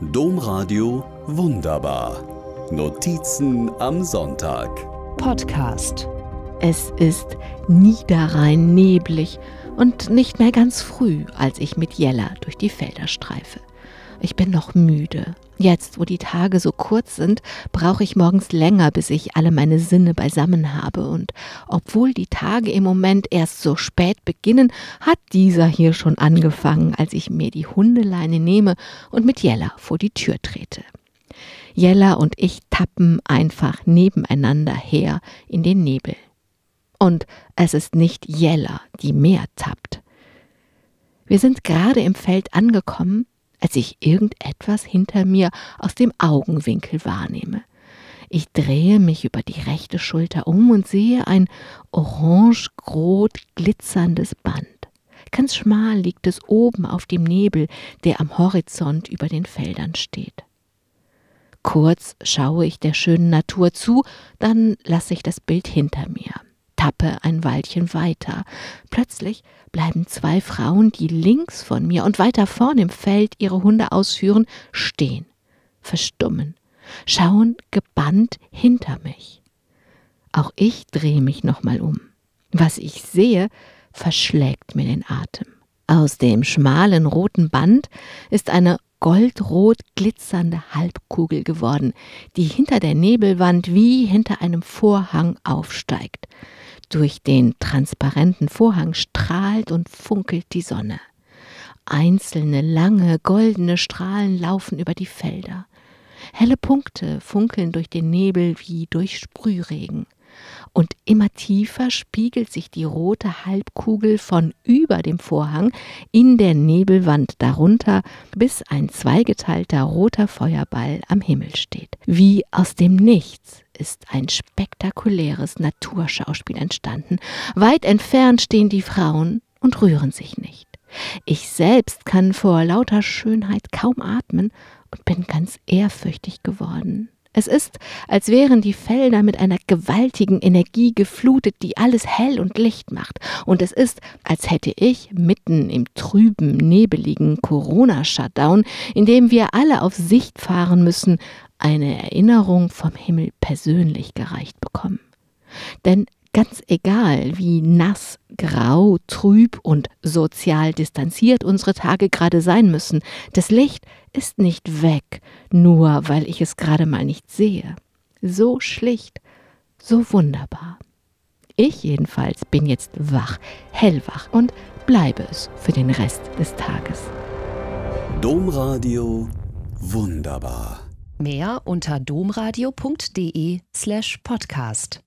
Domradio Wunderbar. Notizen am Sonntag. Podcast. Es ist niederrhein neblig und nicht mehr ganz früh, als ich mit Jella durch die Felder streife. Ich bin noch müde. Jetzt, wo die Tage so kurz sind, brauche ich morgens länger, bis ich alle meine Sinne beisammen habe. Und obwohl die Tage im Moment erst so spät beginnen, hat dieser hier schon angefangen, als ich mir die Hundeleine nehme und mit Jella vor die Tür trete. Jella und ich tappen einfach nebeneinander her in den Nebel. Und es ist nicht Jella, die mehr tappt. Wir sind gerade im Feld angekommen, als ich irgendetwas hinter mir aus dem Augenwinkel wahrnehme. Ich drehe mich über die rechte Schulter um und sehe ein orange-rot glitzerndes Band. Ganz schmal liegt es oben auf dem Nebel, der am Horizont über den Feldern steht. Kurz schaue ich der schönen Natur zu, dann lasse ich das Bild hinter mir tappe ein Weilchen weiter. Plötzlich bleiben zwei Frauen, die links von mir und weiter vorn im Feld ihre Hunde ausführen, stehen, verstummen, schauen gebannt hinter mich. Auch ich drehe mich nochmal um. Was ich sehe, verschlägt mir den Atem. Aus dem schmalen roten Band ist eine goldrot glitzernde Halbkugel geworden, die hinter der Nebelwand wie hinter einem Vorhang aufsteigt. Durch den transparenten Vorhang strahlt und funkelt die Sonne. Einzelne lange goldene Strahlen laufen über die Felder. Helle Punkte funkeln durch den Nebel wie durch Sprühregen. Und immer tiefer spiegelt sich die rote Halbkugel von über dem Vorhang in der Nebelwand darunter, bis ein zweigeteilter roter Feuerball am Himmel steht. Wie aus dem Nichts ist ein spektakuläres Naturschauspiel entstanden. Weit entfernt stehen die Frauen und rühren sich nicht. Ich selbst kann vor lauter Schönheit kaum atmen und bin ganz ehrfürchtig geworden. Es ist, als wären die Felder mit einer gewaltigen Energie geflutet, die alles hell und licht macht. Und es ist, als hätte ich mitten im trüben, nebeligen Corona-Shutdown, in dem wir alle auf Sicht fahren müssen, eine Erinnerung vom Himmel persönlich gereicht bekommen. Denn ganz egal, wie nass, grau, trüb und sozial distanziert unsere Tage gerade sein müssen, das Licht ist nicht weg, nur weil ich es gerade mal nicht sehe. So schlicht, so wunderbar. Ich jedenfalls bin jetzt wach, hellwach und bleibe es für den Rest des Tages. Domradio wunderbar. Mehr unter domradio.de slash podcast.